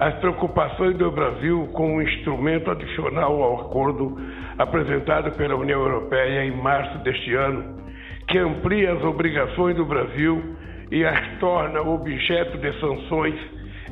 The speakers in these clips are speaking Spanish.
as preocupações do Brasil com um instrumento adicional ao acordo apresentado pela União Europeia em março deste ano, que amplia as obrigações do Brasil e as torna objeto de sanções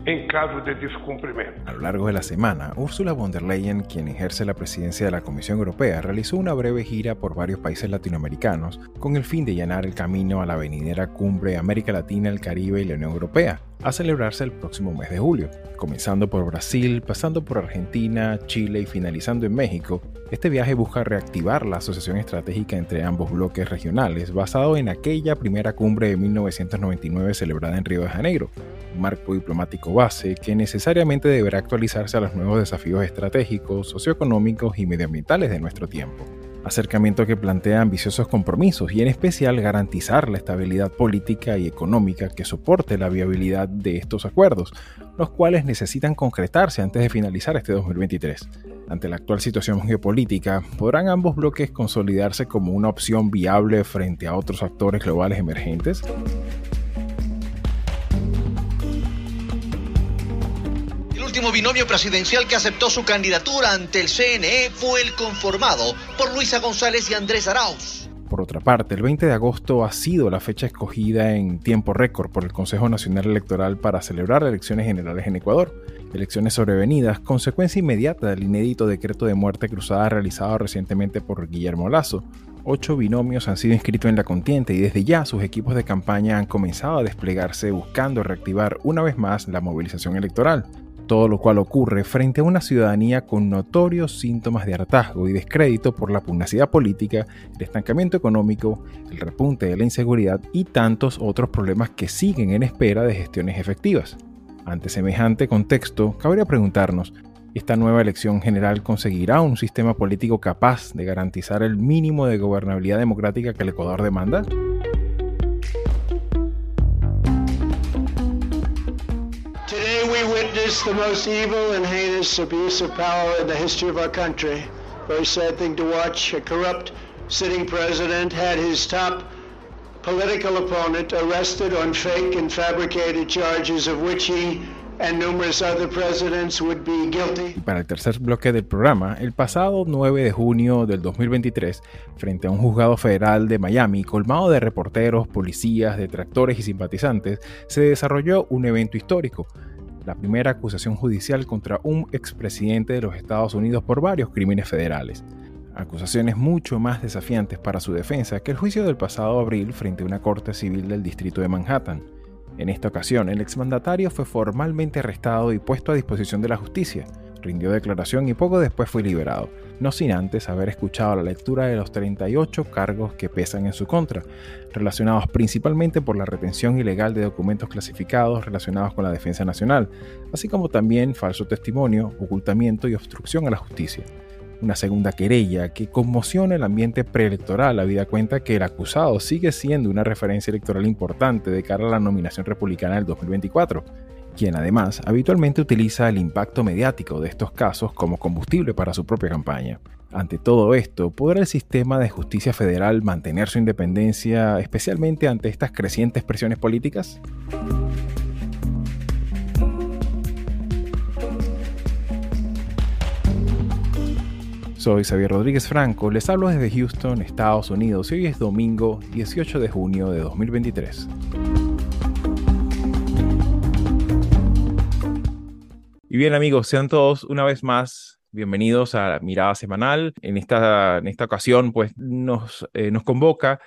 en caso de descumplimiento. A lo largo de la semana, Ursula von der Leyen, quien ejerce la presidencia de la Comisión Europea, realizó una breve gira por varios países latinoamericanos con el fin de llenar el camino a la venidera cumbre América Latina, el Caribe y la Unión Europea, a celebrarse el próximo mes de julio. Comenzando por Brasil, pasando por Argentina, Chile y finalizando en México, este viaje busca reactivar la asociación estratégica entre ambos bloques regionales basado en aquella primera cumbre de 1999 celebrada en Río de Janeiro, un marco diplomático base que necesariamente deberá actualizarse a los nuevos desafíos estratégicos, socioeconómicos y medioambientales de nuestro tiempo acercamiento que plantea ambiciosos compromisos y en especial garantizar la estabilidad política y económica que soporte la viabilidad de estos acuerdos, los cuales necesitan concretarse antes de finalizar este 2023. Ante la actual situación geopolítica, ¿podrán ambos bloques consolidarse como una opción viable frente a otros actores globales emergentes? Último binomio presidencial que aceptó su candidatura ante el CNE fue el conformado por Luisa González y Andrés Arauz. Por otra parte, el 20 de agosto ha sido la fecha escogida en tiempo récord por el Consejo Nacional Electoral para celebrar elecciones generales en Ecuador. Elecciones sobrevenidas, consecuencia inmediata del inédito decreto de muerte cruzada realizado recientemente por Guillermo Lazo. Ocho binomios han sido inscritos en la contienda y desde ya sus equipos de campaña han comenzado a desplegarse buscando reactivar una vez más la movilización electoral todo lo cual ocurre frente a una ciudadanía con notorios síntomas de hartazgo y descrédito por la pugnacidad política, el estancamiento económico, el repunte de la inseguridad y tantos otros problemas que siguen en espera de gestiones efectivas. Ante semejante contexto, cabría preguntarnos, ¿esta nueva elección general conseguirá un sistema político capaz de garantizar el mínimo de gobernabilidad democrática que el Ecuador demanda? The most evil and heinous abuse of power in the history of our country. Very sad thing to watch. A corrupt sitting president had his top political opponent arrested on fake and fabricated charges of which he and numerous other presidents would be guilty. Para el tercer bloque del programa, el pasado 9 de junio del 2023, frente a un juzgado federal de Miami colmado de reporteros, policías, detractores y simpatizantes, se desarrolló un evento histórico la primera acusación judicial contra un expresidente de los Estados Unidos por varios crímenes federales. Acusaciones mucho más desafiantes para su defensa que el juicio del pasado abril frente a una corte civil del distrito de Manhattan. En esta ocasión, el exmandatario fue formalmente arrestado y puesto a disposición de la justicia, rindió declaración y poco después fue liberado, no sin antes haber escuchado la lectura de los 38 cargos que pesan en su contra, relacionados principalmente por la retención ilegal de documentos clasificados relacionados con la defensa nacional, así como también falso testimonio, ocultamiento y obstrucción a la justicia. Una segunda querella que conmociona el ambiente preelectoral, habida cuenta que el acusado sigue siendo una referencia electoral importante de cara a la nominación republicana del 2024 quien además habitualmente utiliza el impacto mediático de estos casos como combustible para su propia campaña. Ante todo esto, ¿podrá el sistema de justicia federal mantener su independencia, especialmente ante estas crecientes presiones políticas? Soy Xavier Rodríguez Franco, les hablo desde Houston, Estados Unidos, y hoy es domingo 18 de junio de 2023. Y bien amigos, sean todos una vez más Bienvenidos a Mirada Semanal. En esta, en esta ocasión, pues nos, eh, nos convoca.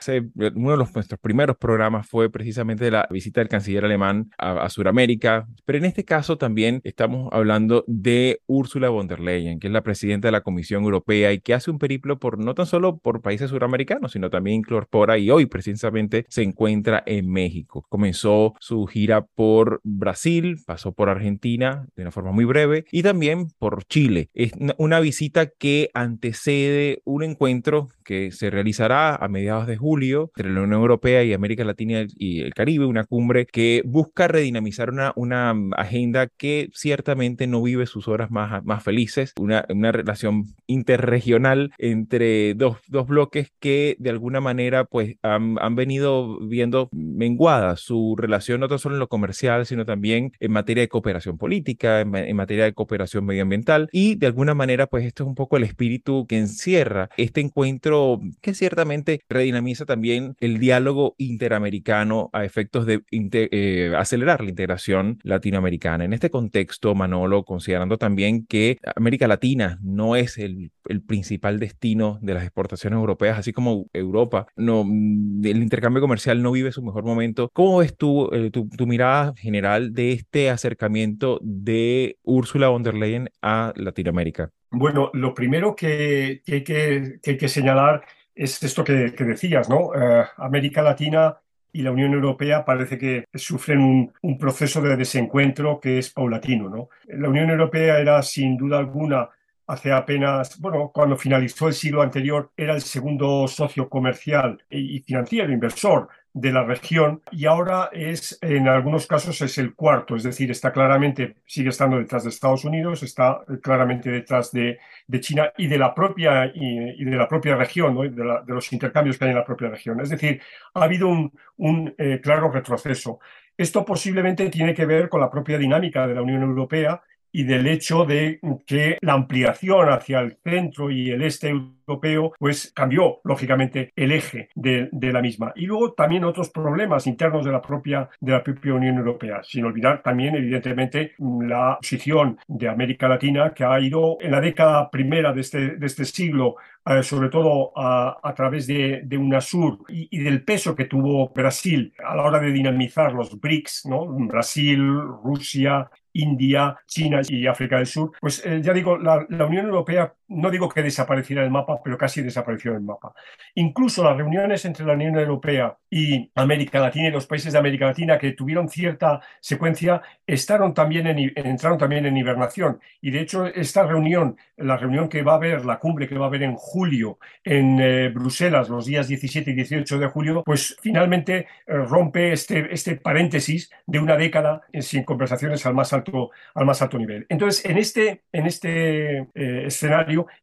Uno de los, nuestros primeros programas fue precisamente la visita del canciller alemán a, Sudamérica, pero en este caso también estamos hablando de Ursula von der Leyen, que es la presidenta de la Comisión Europea y que hace un periplo por no tan solo por países suramericanos, sino también incorpora y hoy precisamente se encuentra en México. Comenzó su gira por Brasil, pasó por Argentina de una forma muy breve y también por Chile una visita que antecede un encuentro que se realizará a mediados de julio entre la Unión Europea y América Latina y el Caribe, una cumbre que busca redinamizar una, una agenda que ciertamente no vive sus horas más, más felices, una, una relación interregional entre dos, dos bloques que de alguna manera pues han, han venido viendo menguada su relación no solo en lo comercial, sino también en materia de cooperación política, en, en materia de cooperación medioambiental. Y de alguna manera pues esto es un poco el espíritu que encierra este encuentro que ciertamente redinamiza también el diálogo interamericano a efectos de eh, acelerar la integración latinoamericana. En este contexto, Manolo, considerando también que América Latina no es el, principal destino de las exportaciones europeas, así como Europa, no, mm, el intercambio comercial no vive su mejor momento. ¿Cómo ves eh, tu, tu mirada general de este acercamiento de Úrsula von der Leyen a Latinoamérica? Bueno, lo primero que, hay, que, hay, que, señalar es esto que, decías, ¿no? Uh, América Latina y la Unión Europea parece que sufren un, un, proceso de desencuentro que es paulatino, ¿no? La Unión Europea era sin duda alguna hace apenas, bueno, cuando finalizó el siglo anterior, era el segundo socio comercial y financiero, inversor de la región y ahora es, en algunos casos, es el cuarto, es decir, está claramente, sigue estando detrás de Estados Unidos, está claramente detrás de, de China y de la propia, y, de la propia región, ¿no? de, los intercambios que hay en la propia región. Es decir, ha habido un, un eh, claro retroceso. Esto posiblemente tiene que ver con la propia dinámica de la Unión Europea y del hecho de que la ampliación hacia el centro y el este europeo pues cambió lógicamente el eje de, de, la misma y luego también otros problemas internos de la propia de la propia Unión Europea sin olvidar también evidentemente la posición de América Latina que ha ido en la década primera de este, de este siglo eh, sobre todo a, través de, de UNASUR y, y, del peso que tuvo Brasil a la hora de dinamizar los BRICS, ¿no? Brasil, Rusia, India, China y África del Sur, pues eh, ya digo, la, la, Unión Europea no digo que desapareciera del mapa, pero casi desapareció del mapa. Incluso las reuniones entre la Unión Europea y América Latina y los países de América Latina que tuvieron cierta secuencia estaron también en, entraron también en hibernación. Y de hecho, esta reunión, la reunión que va a haber, la cumbre que va a haber en julio en eh, Bruselas, los días 17 y 18 de julio, pues finalmente eh, rompe este, este paréntesis de una década sin conversaciones al más alto, al más alto nivel. Entonces, en este, en este eh,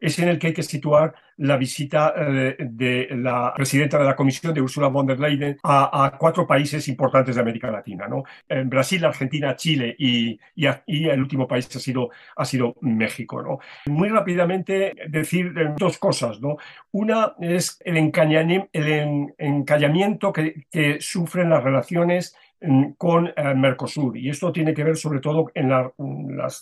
es en el que hay que situar la visita eh, de la presidenta de la Comisión, de Ursula von der Leyen, a, cuatro países importantes de América Latina, ¿no? En Brasil, Argentina, Chile y, y, el último país ha sido, ha sido México, ¿no? Muy rápidamente decir dos cosas, ¿no? Una es el, el encallamiento que, que sufren las relaciones con eh, Mercosur. Y esto tiene que ver sobre todo en la,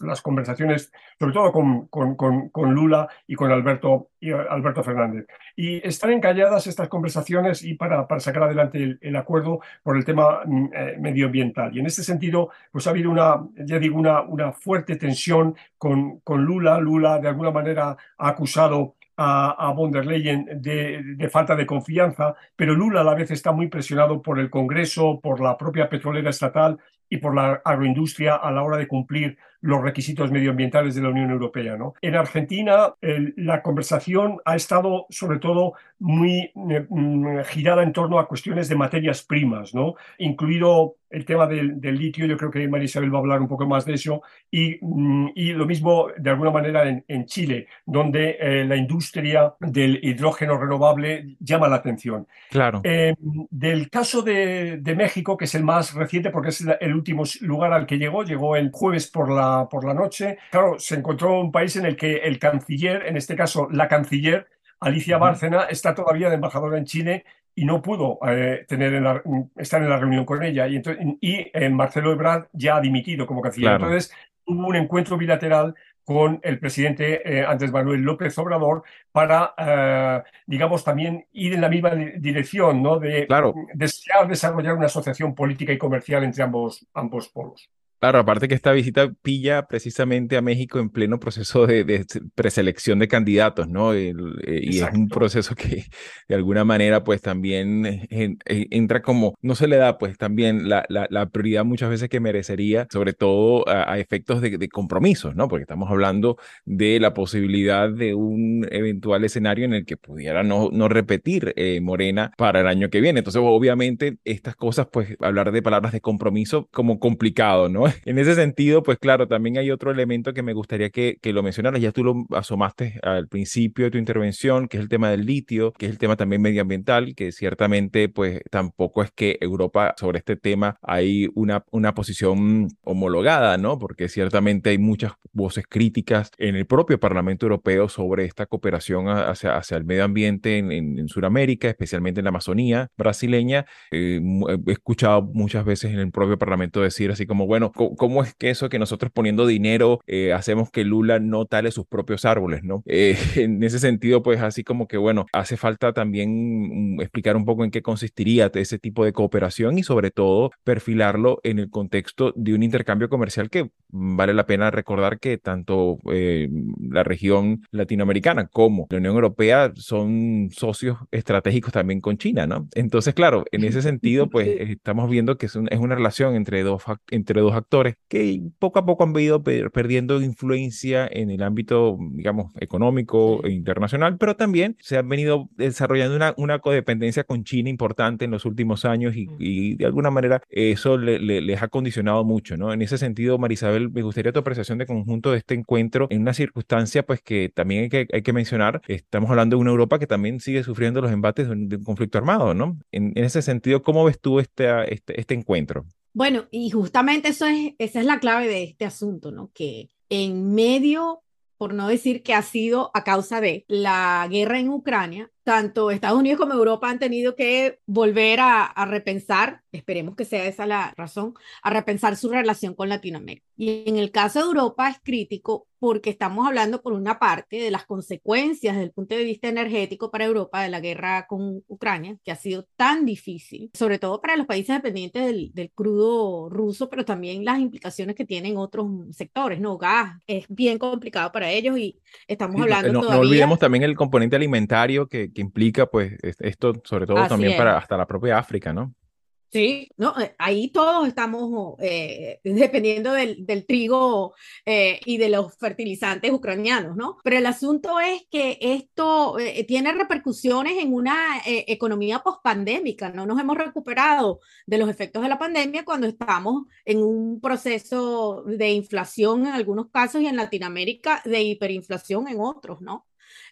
las, conversaciones, sobre todo con, con, con, Lula y con Alberto, y Alberto Fernández. Y están encalladas estas conversaciones y para, para sacar adelante el, el, acuerdo por el tema mm, eh, medioambiental. Y en este sentido, pues ha habido una, ya digo, una, una fuerte tensión con, con Lula. Lula de alguna manera ha acusado a, a von der Leyen de, de, falta de confianza, pero Lula a la vez está muy presionado por el Congreso, por la propia petrolera estatal y por la agroindustria a la hora de cumplir los requisitos medioambientales de la Unión Europea. ¿no? En Argentina el, la conversación ha estado sobre todo muy eh, mm, girada en torno a cuestiones de materias primas, ¿no? incluido el tema del, del, litio, yo creo que María Isabel va a hablar un poco más de eso, y, mm, y lo mismo de alguna manera en, en Chile, donde eh, la industria del hidrógeno renovable llama la atención. Claro. Eh, del caso de, de, México, que es el más reciente porque es el último lugar al que llegó, llegó el jueves por la, por la noche, claro, se encontró un país en el que el canciller, en este caso la canciller, Alicia Bárcena, está todavía de embajadora en Chile y no pudo eh, tener en la, estar en la reunión con ella. Y, entonces, y eh, Marcelo Ebrard ya ha dimitido como canciller. Claro. Entonces, hubo un encuentro bilateral con el presidente eh, Andrés Manuel López Obrador para, eh, digamos, también ir en la misma dirección, ¿no? De claro. desear desarrollar una asociación política y comercial entre ambos, ambos polos. Claro, aparte que esta visita pilla precisamente a México en pleno proceso de, preselección de candidatos, ¿no? Eh, y es un proceso que de alguna manera pues también entra como, no se le da pues también la, la, prioridad muchas veces que merecería, sobre todo a, efectos de, compromisos, ¿no? Porque estamos hablando de la posibilidad de un eventual escenario en el que pudiera no, no repetir eh, Morena para el año que viene. Entonces, obviamente, estas cosas, pues hablar de palabras de compromiso como complicado, ¿no? En ese sentido, pues claro, también hay otro elemento que me gustaría que, que lo mencionaras, ya tú lo asomaste al principio de tu intervención, que es el tema del litio, que es el tema también medioambiental, que ciertamente pues tampoco es que Europa sobre este tema hay una, una posición homologada, ¿no? Porque ciertamente hay muchas voces críticas en el propio Parlamento Europeo sobre esta cooperación hacia, hacia el medio ambiente en, en, Sudamérica, especialmente en la Amazonía brasileña. Eh, he escuchado muchas veces en el propio Parlamento decir así como, bueno, ¿cómo es que eso que nosotros poniendo dinero eh, hacemos que Lula no tale sus propios árboles, ¿no? Eh, en ese sentido, pues así como que, bueno, hace falta también mm, explicar un poco en qué consistiría ese tipo de cooperación y sobre todo perfilarlo en el contexto de un intercambio comercial que vale la pena recordar que tanto eh, la región latinoamericana como la Unión Europea son socios estratégicos también con China, ¿no? Entonces, claro, en ese sentido, pues estamos viendo que es, es una relación entre dos, entre dos actores que poco a poco han ido perdiendo influencia en el ámbito, digamos, económico e internacional, pero también se han venido desarrollando una, una codependencia con China importante en los últimos años y, de alguna manera eso les ha condicionado mucho, ¿no? En ese sentido, Marisabel, me gustaría tu apreciación de conjunto de este encuentro en una circunstancia, pues que también hay que, hay que mencionar, estamos hablando de una Europa que también sigue sufriendo los embates de un, conflicto armado, ¿no? En, en, ese sentido, ¿cómo ves tú este, este, este encuentro? Bueno, y justamente eso es, esa es la clave de este asunto, ¿no? Que en medio, por no decir que ha sido a causa de la guerra en Ucrania, tanto Estados Unidos como Europa han tenido que volver a, repensar, esperemos que sea esa la razón, a repensar su relación con Latinoamérica. Y en el caso de Europa es crítico porque estamos hablando por una parte de las consecuencias desde el punto de vista energético para Europa de la guerra con Ucrania, que ha sido tan difícil, sobre todo para los países dependientes del, del crudo ruso, pero también las implicaciones que tienen otros sectores, ¿no? Gas, es bien complicado para ellos y estamos hablando no, todavía... No olvidemos también el componente alimentario que, que implica pues esto, sobre todo también para hasta la propia África, ¿no? Sí, no, eh, ahí todos estamos eh, dependiendo del, del trigo eh, y de los fertilizantes ucranianos, ¿no? Pero el asunto es que esto tiene repercusiones en una economía pospandémica, no nos hemos recuperado de los efectos de la pandemia cuando estamos en un proceso de inflación en algunos casos y en Latinoamérica de hiperinflación en otros, ¿no?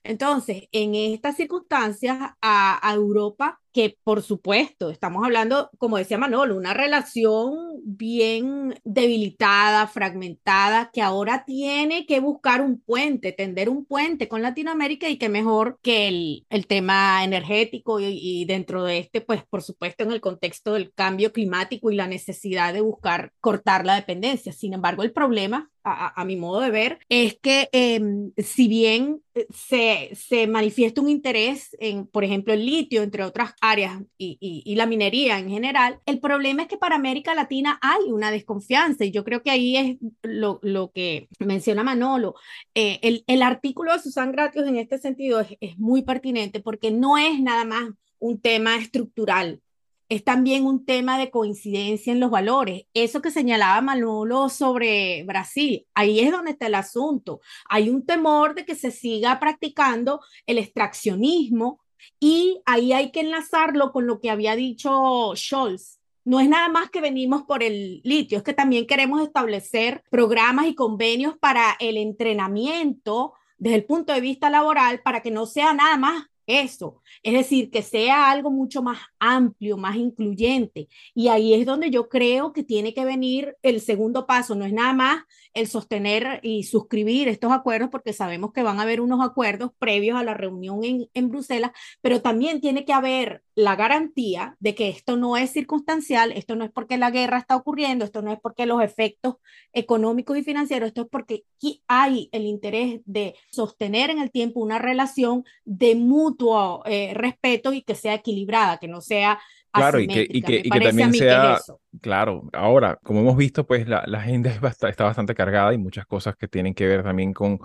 Entonces, en estas circunstancias, a, Europa, que por supuesto, estamos hablando, como decía Manolo, una relación bien debilitada, fragmentada, que ahora tiene que buscar un puente, tender un puente con Latinoamérica y que mejor que el, el tema energético y, y dentro de este, pues por supuesto, en el contexto del cambio climático y la necesidad de buscar cortar la dependencia. Sin embargo, el problema a, mi modo de ver, es que em, si bien eh, se, se, manifiesta un interés en, por ejemplo, el litio, entre otras áreas, y, y, la minería en general, el problema es que para América Latina hay una desconfianza y yo creo que ahí es lo, lo que menciona Manolo. Eh, el, el, artículo de Susan Gratios en este sentido es, es muy pertinente porque no es nada más un tema estructural, es también un tema de coincidencia en los valores. Eso que señalaba Manolo sobre Brasil, ahí es donde está el asunto. Hay un temor de que se siga practicando el extraccionismo y ahí hay que enlazarlo con lo que había dicho Scholz. No es nada más que venimos por el litio, es que también queremos establecer programas y convenios para el entrenamiento desde el punto de vista laboral para que no sea nada más eso. Es decir, que sea algo mucho más amplio, más incluyente. Y ahí es donde yo creo que tiene que venir el segundo paso. No es nada más el sostener y suscribir estos acuerdos, porque sabemos que van a haber unos acuerdos previos a la reunión en, en Bruselas, pero también tiene que haber la garantía de que esto no es circunstancial, esto no es porque la guerra está ocurriendo, esto no es porque los efectos económicos y financieros, esto es porque hay el interés de sostener en el tiempo una relación de mutuo eh, respeto y que sea equilibrada, que no sea Claro, y que, y que, y que también sea, claro, ahora, como hemos visto, pues la, la agenda está bastante cargada y muchas cosas que tienen que ver también con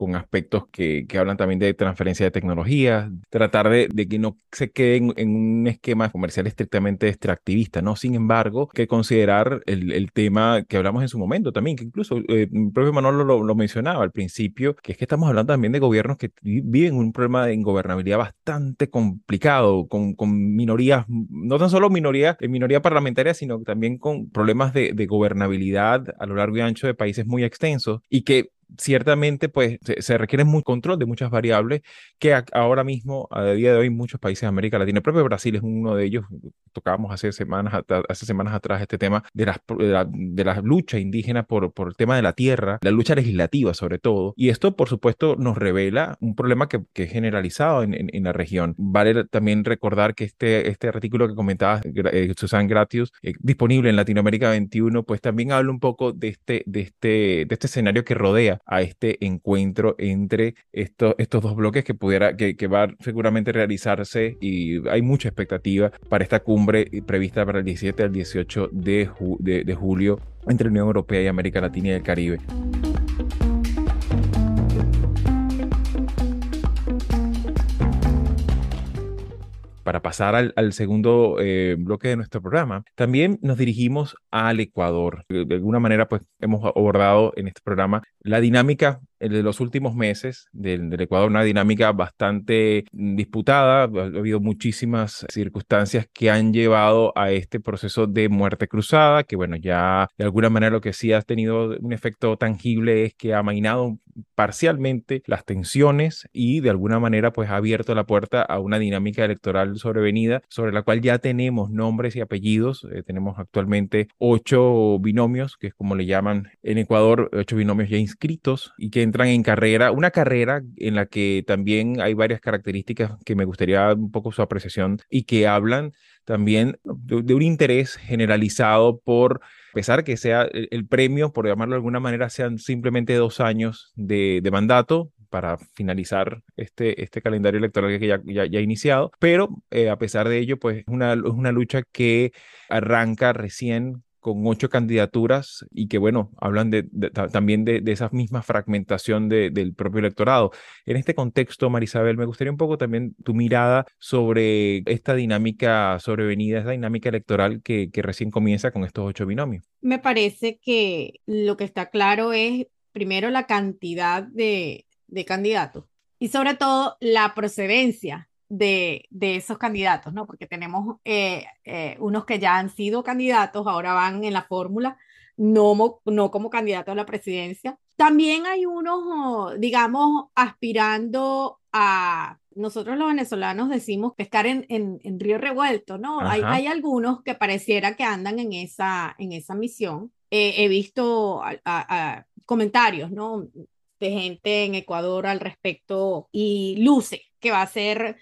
con aspectos que, hablan también de transferencia de tecnologías, tratar de, que no se queden en, un esquema comercial estrictamente extractivista, ¿no? Sin embargo, que considerar el, tema que hablamos en su momento también, que incluso eh, el propio Manolo lo, mencionaba al principio, que es que estamos hablando también de gobiernos que viven un problema de ingobernabilidad bastante complicado, con, con minorías, no tan solo minoría, eh, minoría parlamentaria, sino también con problemas de gobernabilidad a lo largo y ancho de países muy extensos y que ciertamente pues se, requiere mucho control de muchas variables que ahora mismo, a día de hoy, muchos países de América Latina, el propio Brasil es uno de ellos, tocábamos hace semanas, hace semanas atrás este tema de las, de la, lucha indígena por, por el tema de la tierra, la lucha legislativa sobre todo, y esto por supuesto nos revela un problema que, que es generalizado en, en, la región. Vale también recordar que este, este artículo que comentaba eh, Susan Gratius, eh, disponible en Latinoamérica 21, pues también habla un poco de este, de este, de este escenario que rodea a este encuentro entre estos, estos dos bloques que pudiera, que, que va seguramente a realizarse y hay mucha expectativa para esta cumbre prevista para el 17 al 18 de, de, de julio entre la Unión Europea y América Latina y el Caribe. Para pasar al, segundo eh, bloque de nuestro programa, también nos dirigimos al Ecuador. De alguna manera, pues hemos abordado en este programa la dinámica de los últimos meses del, Ecuador, una dinámica bastante disputada. Ha habido muchísimas circunstancias que han llevado a este proceso de muerte cruzada, que bueno, ya de alguna manera lo que sí ha tenido un efecto tangible es que ha mainado parcialmente las tensiones y de alguna manera pues ha abierto la puerta a una dinámica electoral sobrevenida sobre la cual ya tenemos nombres y apellidos. Eh, tenemos actualmente ocho binomios, que es como le llaman en Ecuador, ocho binomios ya inscritos y que entran en carrera, una carrera en la que también hay varias características que me gustaría un poco su apreciación y que hablan también de, un interés generalizado por, a pesar que sea el, premio, por llamarlo de alguna manera, sean simplemente dos años de, mandato, para finalizar este, este calendario electoral que ya, ya, ha iniciado, pero eh, a pesar de ello, pues es una, una lucha que arranca recién con ocho candidaturas y que, bueno, hablan de, también de, esa misma fragmentación del propio electorado. En este contexto, Marisabel, me gustaría un poco también tu mirada sobre esta dinámica sobrevenida, esta dinámica electoral que, que recién comienza con estos ocho binomios. Me parece que lo que está claro es, primero, la cantidad de, de candidatos y sobre todo la procedencia de, de, esos candidatos, ¿no? Porque tenemos eh, eh, unos que ya han sido candidatos, ahora van en la fórmula, no, no como candidato a la presidencia. También hay unos, digamos, aspirando a, nosotros los venezolanos decimos pescar en, en, en río revuelto, ¿no? Hay, hay, algunos que pareciera que andan en esa, en esa misión. Eh, he visto a, comentarios, ¿no? De gente en Ecuador al respecto y luce que va a ser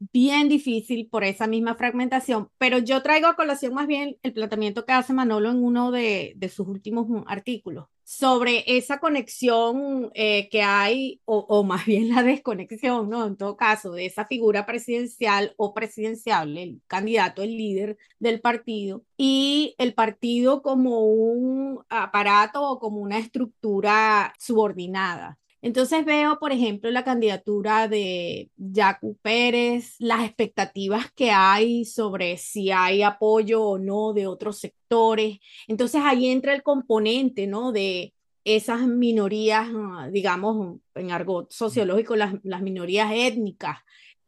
bien difícil por esa misma fragmentación, pero yo traigo a colación más bien el planteamiento que hace Manolo en uno de, sus últimos artículos sobre esa conexión eh, que hay, o, más bien la desconexión, ¿no? En todo caso, de esa figura presidencial o presidenciable, el candidato, el líder del partido, y el partido como un aparato o como una estructura subordinada. Entonces veo, por ejemplo, la candidatura de Jacu Pérez, las expectativas que hay sobre si hay apoyo o no de otros sectores. Entonces ahí entra el componente, ¿no? De esas minorías, ah, digamos, en argot sociológico, las, las minorías étnicas.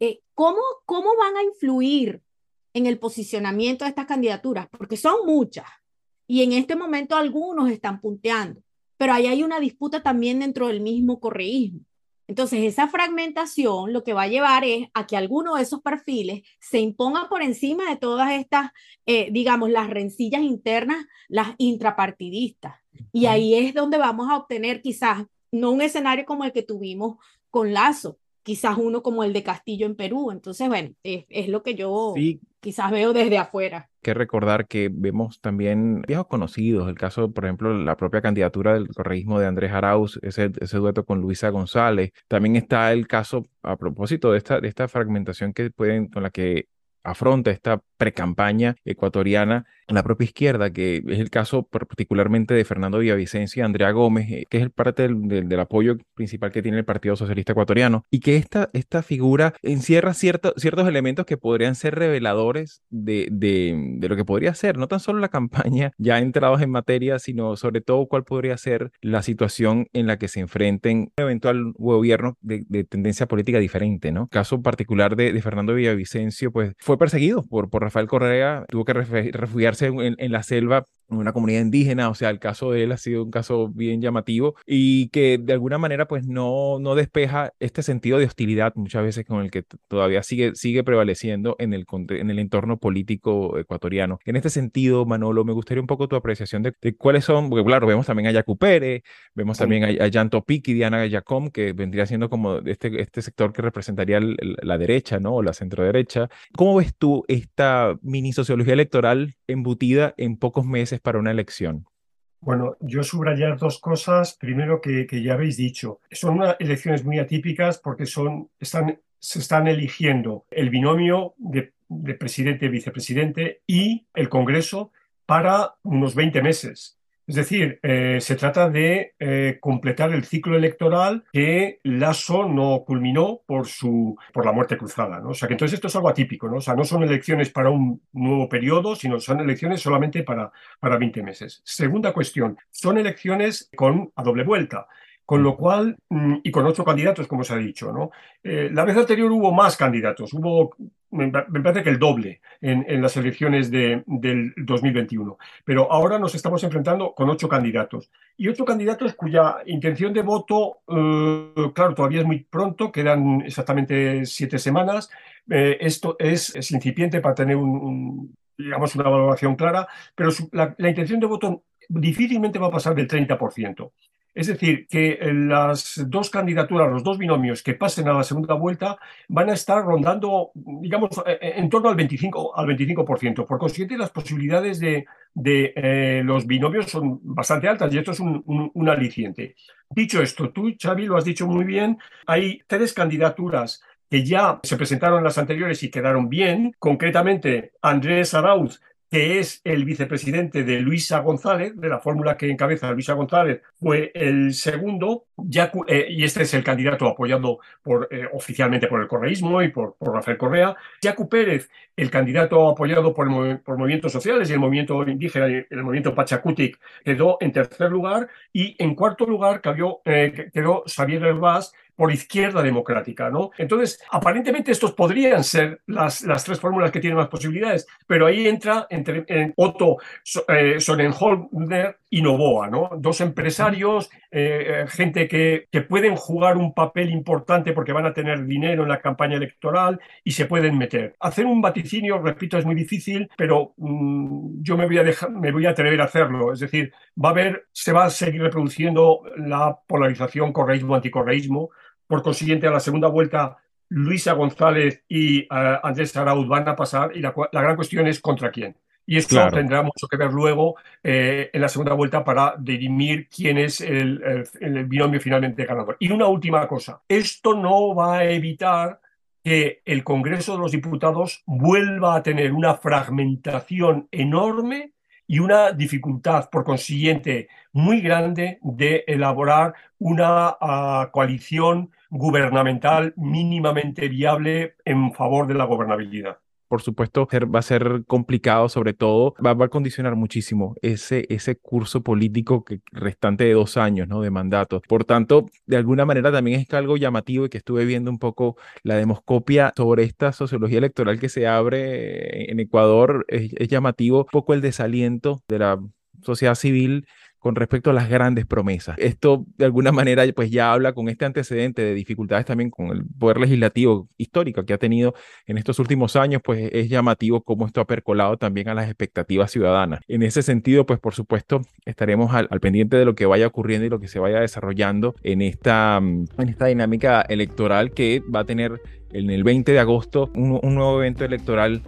Eh, ¿cómo, ¿Cómo van a influir en el posicionamiento de estas candidaturas? Porque son muchas y en este momento algunos están punteando pero ahí hay una disputa también dentro del mismo correísmo. Entonces, esa fragmentación lo que va a llevar es a que alguno de esos perfiles se imponga por encima de todas estas, eh, digamos, las rencillas internas, las intrapartidistas. Y ahí es donde vamos a obtener quizás no un escenario como el que tuvimos con Lazo, quizás uno como el de Castillo en Perú. Entonces, bueno, es, lo que yo quizás veo desde afuera. Que recordar que vemos también viejos conocidos, el caso, por ejemplo, la propia candidatura del correísmo de Andrés Arauz, ese, ese dueto con Luisa González. También está el caso, a propósito de esta, de esta fragmentación que pueden, con la que afronta esta precampaña ecuatoriana la propia izquierda, que es el caso particularmente de Fernando Villavicencio y Andrea Gómez, eh, que es el parte del, apoyo principal que tiene el Partido Socialista Ecuatoriano, y que esta, esta figura encierra ciertos elementos que podrían ser reveladores de, de, lo que podría ser, no tan solo la campaña ya entrados en materia, sino sobre todo cuál podría ser la situación en la que se enfrenten un eventual gobierno de, tendencia política diferente, ¿no? Caso particular de, de, Fernando Villavicencio, pues fue perseguido por, por Rafael Correa, tuvo que refugiarse en, la selva una comunidad indígena, o sea, el caso de él ha sido un caso bien llamativo y que de alguna manera pues no, no despeja este sentido de hostilidad muchas veces con el que todavía sigue, sigue prevaleciendo en el, en el entorno político ecuatoriano. En este sentido, Manolo, me gustaría un poco tu apreciación de, cuáles son, porque claro, vemos también a Yacu Pérez, vemos también a, a Jan Topic y Diana Yacom, que vendría siendo como este, este sector que representaría la derecha, ¿no? O la centro derecha. ¿Cómo ves tú esta mini sociología electoral embutida en pocos meses para una elección? Bueno, yo subrayar dos cosas. Primero, que, ya habéis dicho, son unas elecciones muy atípicas porque son, están, se están eligiendo el binomio de, de presidente-vicepresidente y el Congreso para unos 20 meses. Es decir, eh, se trata de eh, completar el ciclo electoral que Lasso no culminó por, su, por la muerte cruzada. ¿no? O sea que entonces esto es algo atípico. ¿no? O sea, no son elecciones para un nuevo periodo, sino son elecciones solamente para, para 20 meses. Segunda cuestión, son elecciones con a doble vuelta. Con lo cual, mm, y con ocho candidatos, como se ha dicho, ¿no? Eh, la vez anterior hubo más candidatos, hubo, me, parece que el doble en, las elecciones de, del 2021. Pero ahora nos estamos enfrentando con ocho candidatos. Y ocho candidatos cuya intención de voto, eh, claro, todavía es muy pronto, quedan exactamente siete semanas. Eh, esto es, es, incipiente para tener un, digamos, una valoración clara, pero la, la intención de voto difícilmente va a pasar del 30%. Es decir, que las dos candidaturas, los dos binomios que pasen a la segunda vuelta van a estar rondando, digamos, eh, eh, en torno al 25%. Al 25%. Por consiguiente, las posibilidades de, de eh, los binomios son bastante altas y esto es un, aliciente. Dicho esto, tú, Xavi, lo has dicho muy bien, hay tres candidaturas que ya se presentaron en las anteriores y quedaron bien. Concretamente, Andrés Arauz que es el vicepresidente de Luisa González, de la fórmula que encabeza Luisa González, fue el segundo, eh, y este es el candidato apoyado por, eh, oficialmente por el correísmo y por, Rafael Correa. Yacu Pérez, el candidato apoyado por, por movimientos sociales y el movimiento indígena, el movimiento Pachacutic, quedó en tercer lugar, y en cuarto lugar quedó, eh, quedó Xavier Herbás, por izquierda democrática, ¿no? Entonces, aparentemente estos podrían ser las, las tres fórmulas que tienen más posibilidades, pero ahí entra entre Otto eh, y Novoa, ¿no? Dos empresarios, eh, gente que, que pueden jugar un papel importante porque van a tener dinero en la campaña electoral y se pueden meter. Hacer un vaticinio, repito, es muy difícil, pero mm, yo me voy a dejar, me voy a atrever a hacerlo. Es decir, va a haber, se va a seguir reproduciendo la polarización correísmo-anticorreísmo por consiguiente, a la segunda vuelta, Luisa González y eh, Andrés Arauz van a pasar y la, gran cuestión es contra quién. Y esto tendrá mucho que ver luego eh, en la segunda vuelta para dirimir quién es el, el, binomio finalmente ganador. Y una última cosa, esto no va a evitar que el Congreso de los Diputados vuelva a tener una fragmentación enorme y una dificultad, por consiguiente, muy grande de elaborar una ah, coalición gubernamental mínimamente viable en favor de la gobernabilidad por supuesto, va a ser complicado, sobre todo, va, a condicionar muchísimo ese, ese curso político que, restante de dos años ¿no? de mandato. Por tanto, de alguna manera también es algo llamativo y que estuve viendo un poco la demoscopia sobre esta sociología electoral que se abre en Ecuador. Es, es llamativo un poco el desaliento de la sociedad civil con respecto a las grandes promesas. Esto de alguna manera pues ya habla con este antecedente de dificultades también con el poder legislativo histórico que ha tenido en estos últimos años, pues es llamativo cómo esto ha percolado también a las expectativas ciudadanas. En ese sentido, pues por supuesto estaremos al, pendiente de lo que vaya ocurriendo y lo que se vaya desarrollando en esta, en esta dinámica electoral que va a tener en el 20 de agosto un, un nuevo evento electoral.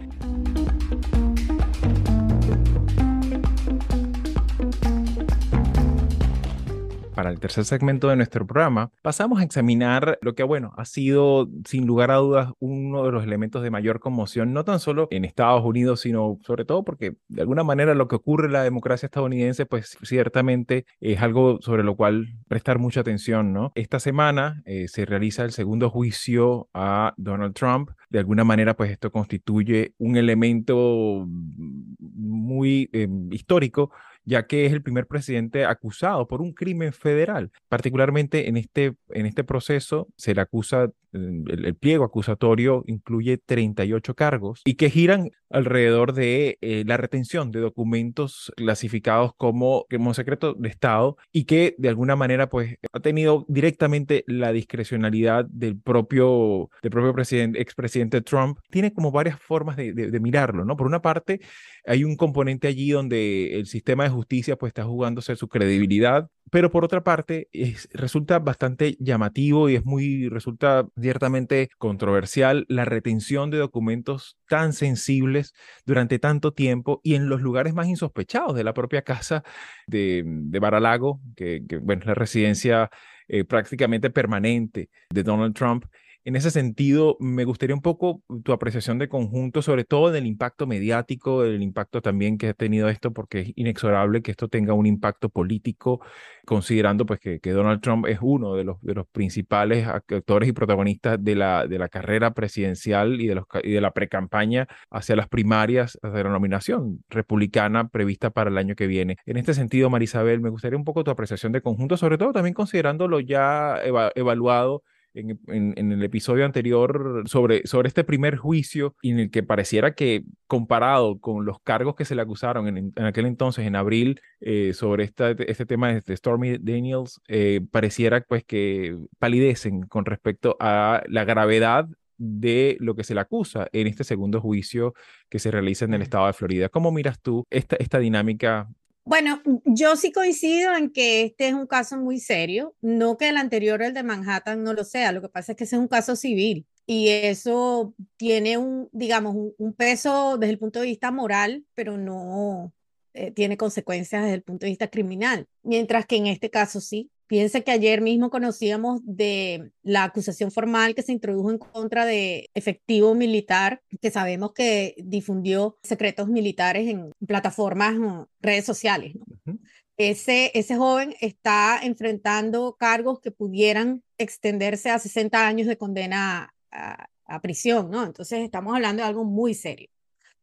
Para el tercer segmento de nuestro programa, pasamos a examinar lo que, bueno, ha sido sin lugar a dudas uno de los elementos de mayor conmoción, no tan solo en Estados Unidos, sino sobre todo porque de alguna manera lo que ocurre en la democracia estadounidense, pues ciertamente es algo sobre lo cual prestar mucha atención, ¿no? Esta semana eh, se realiza el segundo juicio a Donald Trump. De alguna manera, pues esto constituye un elemento muy eh, histórico ya que es el primer presidente acusado por un crimen federal. Particularmente en este, en este proceso se le acusa, el, pliego acusatorio incluye 38 cargos y que giran alrededor de eh, la retención de documentos clasificados como, como secreto de Estado y que de alguna manera pues ha tenido directamente la discrecionalidad del propio, del propio presidente, expresidente Trump. Tiene como varias formas de, de mirarlo, ¿no? Por una parte, hay un componente allí donde el sistema de justicia pues está jugándose su credibilidad, pero por otra parte es, resulta bastante llamativo y es muy, resulta ciertamente controversial la retención de documentos tan sensibles durante tanto tiempo y en los lugares más insospechados de la propia casa de, de Baralago, que, bueno, es la residencia eh, prácticamente permanente de Donald Trump en ese sentido, me gustaría un poco tu apreciación de conjunto, sobre todo del impacto mediático, del impacto también que ha tenido esto, porque es inexorable que esto tenga un impacto político, considerando pues que, Donald Trump es uno de los, principales actores y protagonistas de la, de la carrera presidencial y de, los, y de la precampaña hacia las primarias, hacia la nominación republicana prevista para el año que viene. En este sentido, Marisabel, me gustaría un poco tu apreciación de conjunto, sobre todo también considerando lo ya evaluado en, el episodio anterior sobre, sobre este primer juicio en el que pareciera que comparado con los cargos que se le acusaron en, aquel entonces, en abril, eh, sobre esta, este tema de, Stormy Daniels, eh, pareciera pues que palidecen con respecto a la gravedad de lo que se le acusa en este segundo juicio que se realiza en el estado de Florida. ¿Cómo miras tú esta, esta dinámica bueno, yo sí coincido en que este es un caso muy serio, no que el anterior, el de Manhattan, no lo sea, lo que pasa es que ese es un caso civil y eso tiene un, digamos, un, peso desde el punto de vista moral, pero no eh, tiene consecuencias desde el punto de vista criminal, mientras que en este caso sí. Piensa que ayer mismo conocíamos de la acusación formal que se introdujo en contra de efectivo militar, que sabemos que difundió secretos militares en plataformas, redes sociales. ese, ese joven está enfrentando cargos que pudieran extenderse a 60 años de condena a, prisión, ¿no? Entonces estamos hablando de algo muy serio.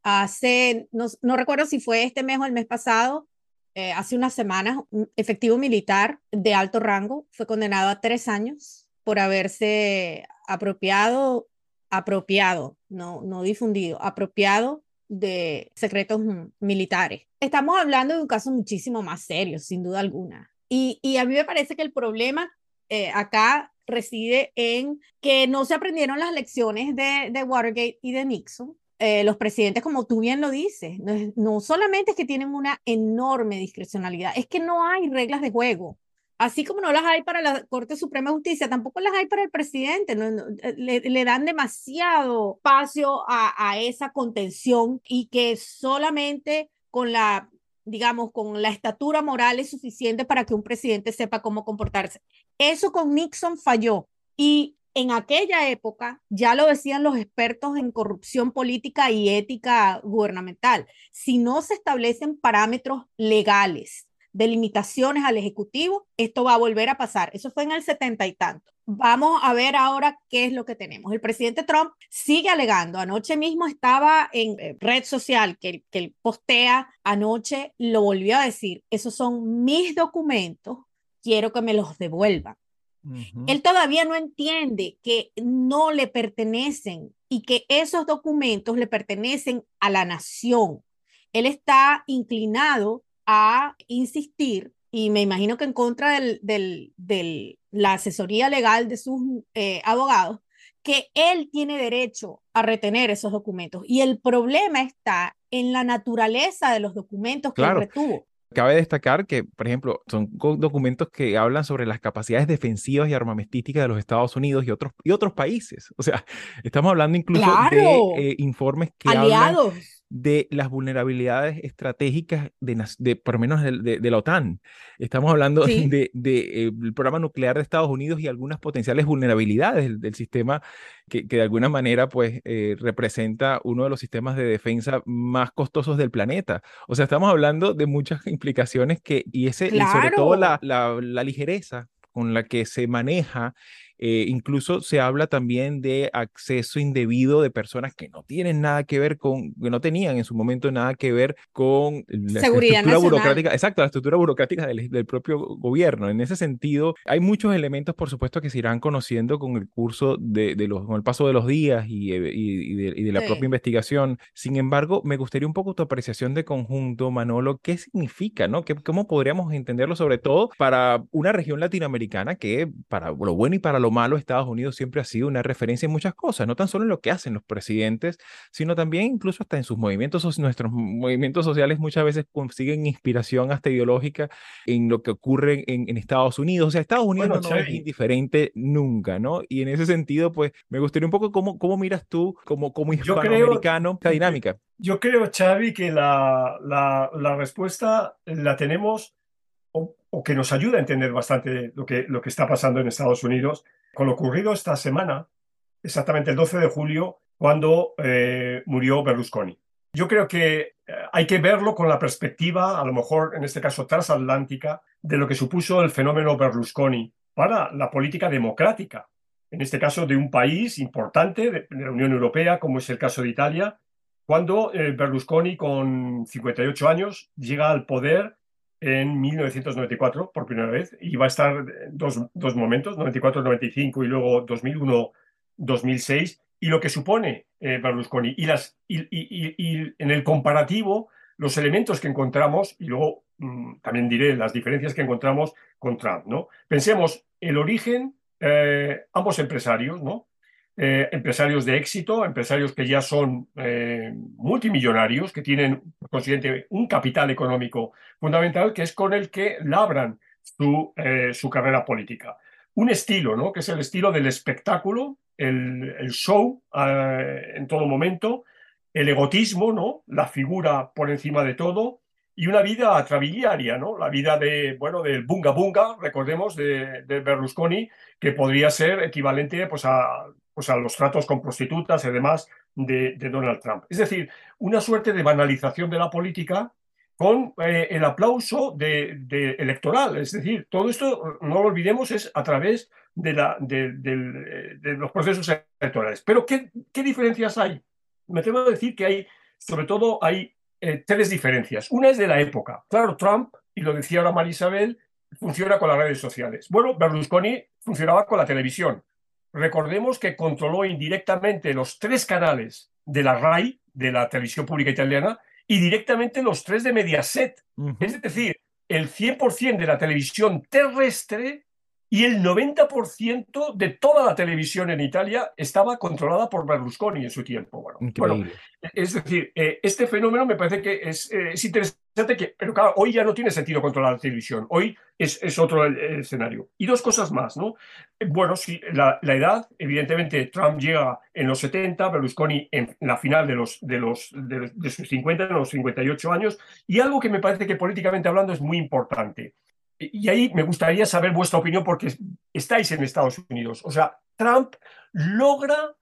Hace, no, no recuerdo si fue este mes o el mes pasado, eh, hace unas semanas, un efectivo militar de alto rango fue condenado a tres años por haberse apropiado, apropiado, no, no difundido, apropiado de secretos militares. Estamos hablando de un caso muchísimo más serio, sin duda alguna. Y, y a mí me parece que el problema eh, acá reside en que no se aprendieron las lecciones de, de Watergate y de Nixon eh, los presidentes, como tú bien lo dices, no, solamente es que tienen una enorme discrecionalidad, es que no hay reglas de juego. Así como no las hay para la Corte Suprema de Justicia, tampoco las hay para el presidente. Eh, le, dan demasiado espacio a, a esa contención y que solamente con la digamos, con la estatura moral es suficiente para que un presidente sepa cómo comportarse. Eso con Nixon falló. Y en aquella época, ya lo decían los expertos en corrupción política y ética gubernamental, si no se establecen parámetros legales de limitaciones al Ejecutivo, esto va a volver a pasar. Eso fue en el setenta y tanto. Vamos a ver ahora qué es lo que tenemos. El presidente Trump sigue alegando. Anoche mismo estaba en eh, red social que, que postea anoche, lo volvió a decir. Esos son mis documentos, quiero que me los devuelvan. Él todavía no entiende que no le pertenecen y que esos documentos le pertenecen a la nación. Él está inclinado a insistir, y me imagino que en contra de la asesoría legal de sus eh, abogados, que él tiene derecho a retener esos documentos. Y el problema está en la naturaleza de los documentos que él retuvo. Cabe destacar que, por ejemplo, son documentos que hablan sobre las capacidades defensivas y armamentísticas de los Estados Unidos y otros, y otros países. O sea, estamos hablando incluso de eh, informes que Aliados. De las vulnerabilidades estratégicas de, por lo menos de, la OTAN. Estamos hablando del de, de, eh, programa nuclear de Estados Unidos y algunas potenciales vulnerabilidades del, sistema que, que, de alguna manera pues eh, representa uno de los sistemas de defensa más costosos del planeta. O sea, estamos hablando de muchas implicaciones que, y, ese, y sobre todo la, la, la ligereza con la que se maneja eh, incluso se habla también de acceso indebido de personas que no tienen nada que ver con, que no tenían en su momento nada que ver con la estructura burocrática, exacto, la estructura burocrática del, del, propio gobierno. En ese sentido, hay muchos elementos, por supuesto, que se irán conociendo con el curso de, de los, con el paso de los días y, eh, y, y, de, la propia investigación. Sin embargo, me gustaría un poco tu apreciación de conjunto, Manolo, ¿qué significa, no? ¿Qué, ¿Cómo podríamos entenderlo, sobre todo para una región latinoamericana que, para lo bueno y para lo malo, Estados Unidos siempre ha sido una referencia en muchas cosas, no tan solo en lo que hacen los presidentes, sino también incluso hasta en sus movimientos, nuestros movimientos sociales muchas veces consiguen inspiración hasta ideológica en lo que ocurre en, Estados Unidos. O sea, Estados Unidos no, es indiferente nunca, ¿no? Y en ese sentido, pues me gustaría un poco cómo, cómo miras tú como, como hispanoamericano esta dinámica. Yo creo, Xavi, que la, la, la respuesta la tenemos o, que nos ayuda a entender bastante lo que, lo que está pasando en Estados Unidos con lo ocurrido esta semana, exactamente el 12 de julio, cuando eh, murió Berlusconi. Yo creo que eh, hay que verlo con la perspectiva, a lo mejor en este caso transatlántica, de lo que supuso el fenómeno Berlusconi para la política democrática, en este caso de un país importante de, la Unión Europea, como es el caso de Italia, cuando eh, Berlusconi, con 58 años, llega al poder en 1994 por primera vez y va a estar dos, dos momentos, 94-95 y luego 2001-2006 y lo que supone eh, Berlusconi y, las, y, y, y, en el comparativo los elementos que encontramos y luego mm, también diré las diferencias que encontramos con Trump. ¿no? Pensemos el origen, eh, ambos empresarios, ¿no? Eh, empresarios de éxito, empresarios que ya son eh, multimillonarios, que tienen, consiguiente, un capital económico fundamental, que es con el que labran su, eh, su carrera política. Un estilo, ¿no? que es el estilo del espectáculo, el, el show en todo momento, el egotismo, ¿no? la figura por encima de todo, y una vida atrabiliaria, ¿no? La vida de, bueno, del bunga bunga, recordemos, de, de, Berlusconi, que podría ser equivalente pues, a pues a los tratos con prostitutas y demás de, Donald Trump. Es decir, una suerte de banalización de la política con eh, el aplauso electoral. Es decir, todo esto, no lo olvidemos, es a través de, la, de, los procesos electorales. Pero, ¿qué, ¿qué, diferencias hay? Me temo a decir que hay, sobre todo, hay eh, tres diferencias. Una es de la época. Claro, Trump, y lo decía ahora Marisabel, funciona con las redes sociales. Bueno, Berlusconi funcionaba con la televisión recordemos que controló indirectamente los tres canales de la RAI, de la televisión pública italiana, y directamente los tres de Mediaset. Es decir, el 100% de la televisión terrestre y el 90% de toda la televisión en Italia estaba controlada por Berlusconi en su tiempo. Bueno, es decir, eh, este fenómeno me parece que es, eh, es, interesante, que, pero claro, hoy ya no tiene sentido controlar la televisión, hoy es, es otro el, escenario. Y dos cosas más, ¿no? Eh, bueno, sí, la, edad, evidentemente Trump llega en los 70, Berlusconi en la final de, los, de, los, de, sus 50, en los 58 años, y algo que me parece que políticamente hablando es muy importante y ahí me gustaría saber vuestra opinión porque estáis en Estados Unidos. O sea, Trump logra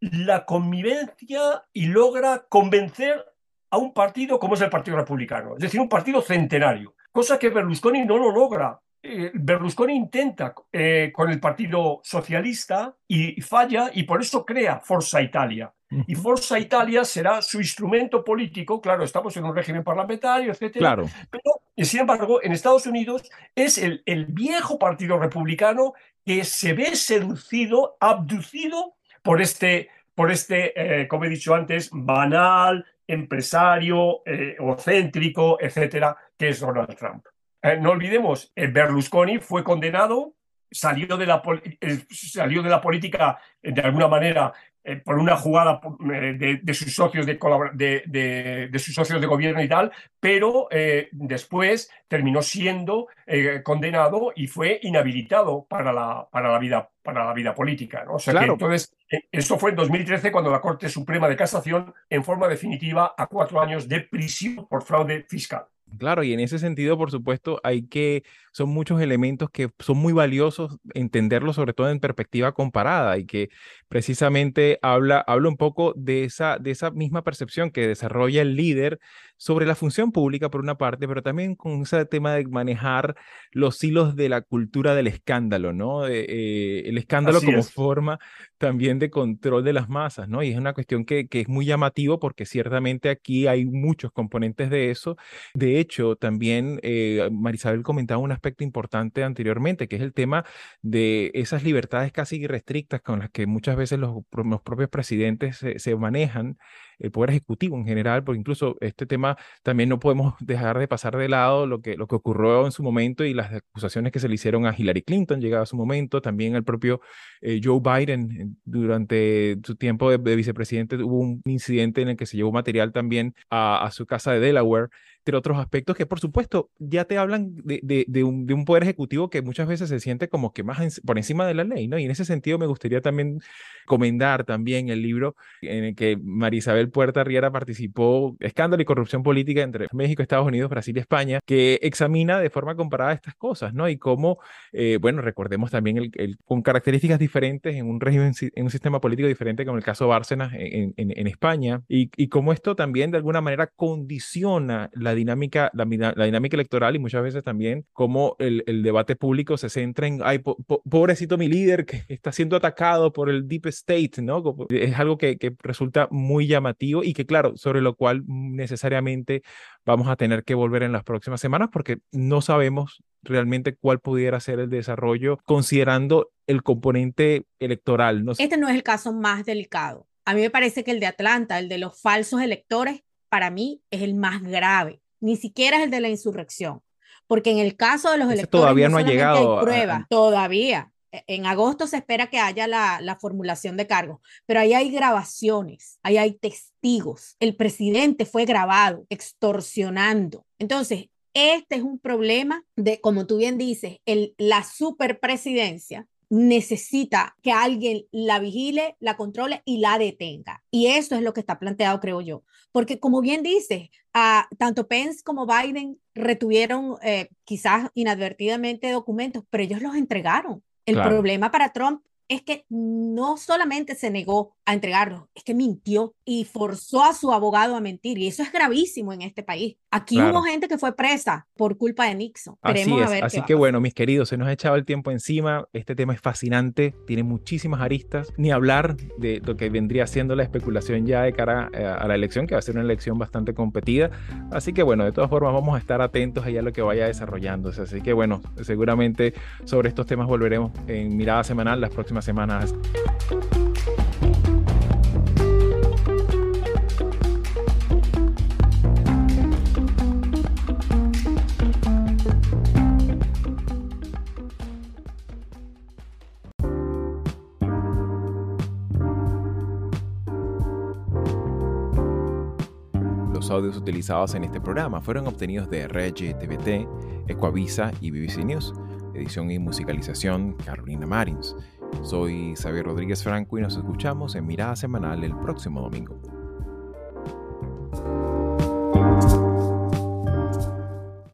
la convivencia y logra convencer a un partido como es el Partido Republicano, es decir, un partido centenario, cosa que Berlusconi no lo logra. Eh, Berlusconi intenta eh, con el Partido Socialista y falla y por eso crea Forza Italia. Y Forza Italia será su instrumento político, claro, estamos en un régimen parlamentario, etc. Claro. Pero, sin embargo, en Estados Unidos es el, el viejo Partido Republicano que se ve seducido, abducido por este, por este eh, como he dicho antes, banal, empresario, eh, egocéntrico, etcétera, que es Donald Trump. Eh, no olvidemos, Berlusconi fue condenado, salió de, la, salió de la política de alguna manera eh, por una jugada eh, de, sus socios de, de, de, sus socios de gobierno y tal, pero después terminó siendo condenado y fue inhabilitado para la, para la, vida, para la vida política. ¿no? O sea que entonces, esto fue en 2013 cuando la Corte Suprema de Casación, en forma definitiva, a cuatro años de prisión por fraude fiscal. Claro, y en ese sentido, por supuesto, hay que, son muchos elementos que son muy valiosos entenderlos, sobre todo en perspectiva comparada, y que precisamente habla, habla un poco de esa, de esa misma percepción que desarrolla el líder sobre la función pública, por una parte, pero también con ese tema de manejar los hilos de la cultura del escándalo, ¿no? Eh, el escándalo como forma también de control de las masas, ¿no? Y es una cuestión que, que es muy llamativo porque ciertamente aquí hay muchos componentes de eso. De hecho, también eh, Marisabel comentaba un aspecto importante anteriormente, que es el tema de esas libertades casi irrestrictas con las que muchas veces los, los propios presidentes se, se manejan el Poder Ejecutivo en general, porque incluso este tema también no podemos dejar de pasar de lado lo que, lo que ocurrió en su momento y las acusaciones que se le hicieron a Hillary Clinton, llegado a su momento, también al propio eh, Joe Biden durante su tiempo de, vicepresidente hubo un incidente en el que se llevó material también a, a su casa de Delaware otros aspectos que por supuesto ya te hablan de, de, un, de, un, poder ejecutivo que muchas veces se siente como que más por encima de la ley, ¿no? Y en ese sentido me gustaría también comentar también el libro en el que Marisabel Puerta Riera participó, Escándalo y Corrupción Política entre México, Estados Unidos, Brasil y España, que examina de forma comparada estas cosas, ¿no? Y cómo, eh, bueno, recordemos también el, con características diferentes en un régimen, en un sistema político diferente como el caso Bárcenas en, en, en España, y, y cómo esto también de alguna manera condiciona la dinámica, la, dinámica electoral y muchas veces también cómo el, el debate público se centra en, ay, pobrecito mi líder que está siendo atacado por el deep state, ¿no? Es algo que, que resulta muy llamativo y que, claro, sobre lo cual necesariamente vamos a tener que volver en las próximas semanas porque no sabemos realmente cuál pudiera ser el desarrollo considerando el componente electoral. ¿no? Este no es el caso más delicado. A mí me parece que el de Atlanta, el de los falsos electores, para mí es el más grave ni siquiera es el de la insurrección, porque en el caso de los electores todavía no, ha llegado hay prueba, todavía. E, en agosto se espera que haya la, la formulación de cargos, pero ahí hay grabaciones, ahí hay testigos. El presidente fue grabado extorsionando. Entonces, este es un problema de, como tú bien dices, el, la superpresidencia necesita que alguien la vigile, la controle y la detenga. Y eso es lo que está planteado, creo yo. Porque como bien dice, tanto Pence como Biden retuvieron eh, quizás inadvertidamente documentos, pero ellos los entregaron. El problema para Trump es que no solamente se negó a entregarlo, es que mintió y forzó a su abogado a mentir. Y eso es gravísimo en este país. Aquí hubo gente que fue presa por culpa de Nixon. Así es. Así que bueno, mis queridos, se nos ha echado el tiempo encima. Este tema es fascinante, tiene muchísimas aristas. Ni hablar de lo que vendría siendo la especulación ya de cara eh, a la elección, que va a ser una elección bastante competida. Así que bueno, de todas formas vamos a estar atentos a lo que vaya desarrollándose. Así que bueno, seguramente sobre estos temas volveremos en mirada semanal las próximas semanas. Los audios utilizados en este programa fueron obtenidos de Regi TVT, Ecuavisa y BBC News. Edición y musicalización Carolina Marins. Soy Xavier Rodríguez Franco y nos escuchamos en Mirada Semanal el próximo domingo.